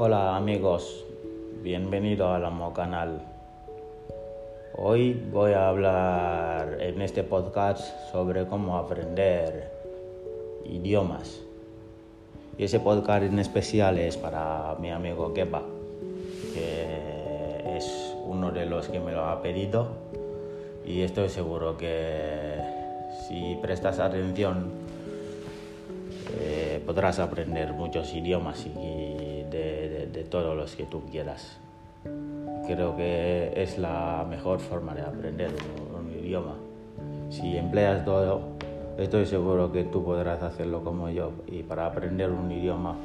Hola amigos, bienvenido al Amo Canal. Hoy voy a hablar en este podcast sobre cómo aprender idiomas. Y ese podcast en especial es para mi amigo Kepa, que es uno de los que me lo ha pedido. Y estoy seguro que si prestas atención eh, podrás aprender muchos idiomas y de, todos los que tú quieras. Creo que es la mejor forma de aprender un, idioma. Si empleas todo, estoy seguro que tú podrás hacerlo como yo. Y para aprender un idioma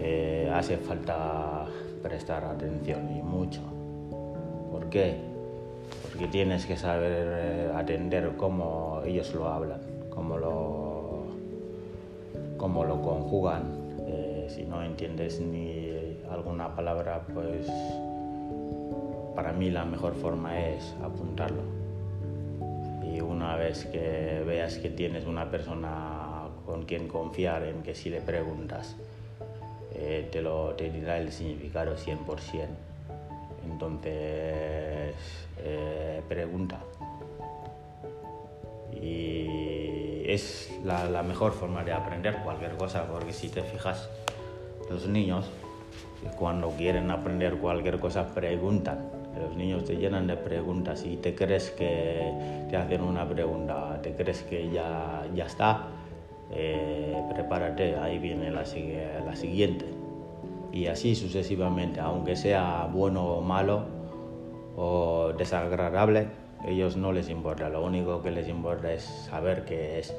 eh, hace falta prestar atención y mucho. ¿Por qué? Porque tienes que saber eh, atender cómo ellos lo hablan, cómo lo, cómo lo conjugan. Si no entiendes ni alguna palabra, pues para mí la mejor forma es apuntarlo. Y una vez que veas que tienes una persona con quien confiar, en que si le preguntas, eh, te, lo, te dirá el significado 100%. Entonces, eh, pregunta. Y es la, mejor forma de aprender cualquier cosa, porque si te fijas, los niños, cuando quieren aprender cualquier cosa, preguntan. Los niños te llenan de preguntas y te crees que te hacen una pregunta, te crees que ya, ya está, eh, prepárate, ahí viene la, la siguiente y así sucesivamente, aunque sea bueno o malo o desagradable, ellos no les importa, lo único que les importa es saber qué es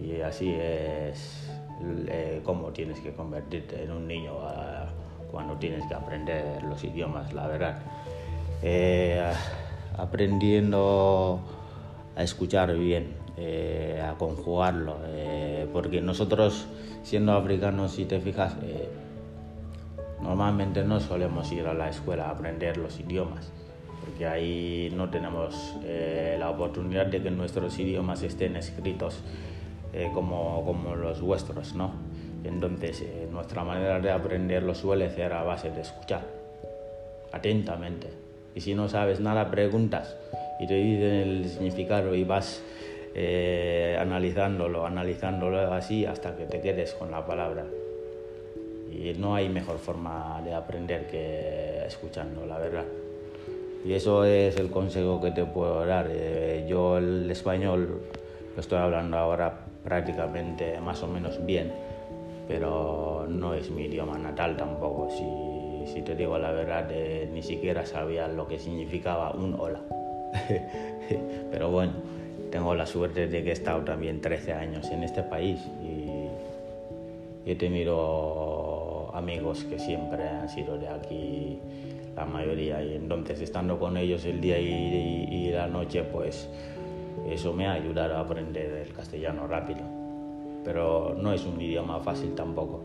y así es eh, cómo tienes que convertirte en un niño cuando tienes que aprender los idiomas, la verdad. Eh, aprendiendo a escuchar bien, eh, a conjugarlo, porque nosotros siendo africanos, si te fijas, Normalmente no solemos ir a la escuela a aprender los idiomas, porque ahí no tenemos eh, la oportunidad de que nuestros idiomas estén escritos eh, como, como, los vuestros, ¿no? Entonces, eh, nuestra manera de aprenderlo suele ser a base de escuchar atentamente. Y si no sabes nada, preguntas y te dicen el significado y vas analizándolo, analizándolo así hasta que te quedes con la palabra y no hay mejor forma de aprender que escuchando, la verdad. Y eso es el consejo que te puedo dar. Eh, yo el español lo estoy hablando ahora prácticamente más o menos bien, pero no es mi idioma natal tampoco. Si, si te digo la verdad, eh, ni siquiera sabía lo que significaba un hola. pero bueno, tengo la suerte de que he estado también 13 años en este país y he tenido amigos que siempre han sido de aquí, la mayoría, y entonces estando con ellos el día y, la noche, pues eso me ha ayudado a aprender el castellano rápido. Pero no es un idioma fácil tampoco.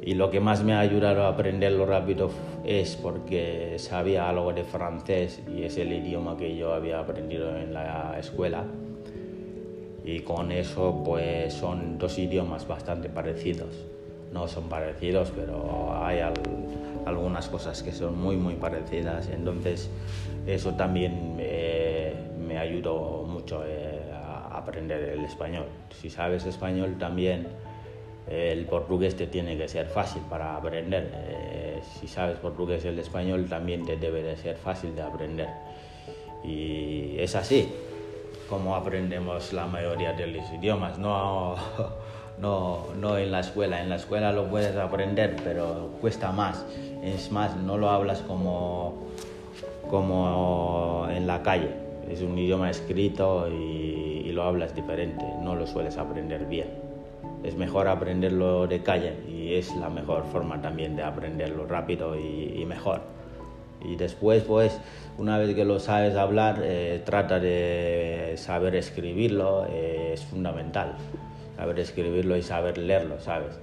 Y lo que más me ha ayudado a aprenderlo rápido es porque sabía algo de francés y es el idioma que yo había aprendido en la escuela. Y con eso pues son dos idiomas bastante parecidos no son parecidos, pero hay algunas cosas que son muy, muy parecidas. Entonces, eso también me ayudó mucho eh, a aprender el español. Si sabes español, también el portugués te tiene que ser fácil para aprender. Eh, si sabes portugués, el español también te debe de ser fácil de aprender. Y es así como aprendemos la mayoría de los idiomas. No no, no en la escuela. En la escuela lo puedes aprender, pero cuesta más. Es más, no lo hablas como, como en la calle. Es un idioma escrito y, lo hablas diferente. No lo sueles aprender bien. Es mejor aprenderlo de calle y es la mejor forma también de aprenderlo rápido y, mejor. Y después, pues, una vez que lo sabes hablar, eh, trata de saber escribirlo, eh, es fundamental saber escribirlo y saber leerlo, ¿sabes?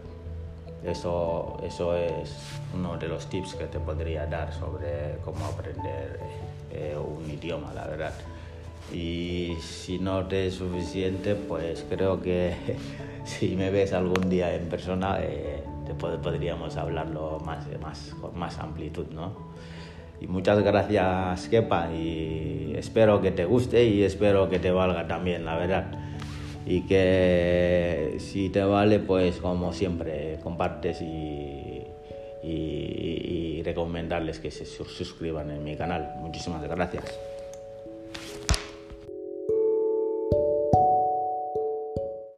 Eso, eso es uno de los tips que te podría dar sobre cómo aprender eh, un idioma, la verdad. Y si no te es suficiente, pues creo que si me ves algún día en persona, eh, podríamos hablarlo más, más, con más amplitud, ¿no? Y muchas gracias, Kepa, y espero que te guste y espero que te valga también, la verdad. Y que si te vale, pues como siempre, compartes y, y, recomendarles que se suscriban en mi canal. Muchísimas gracias.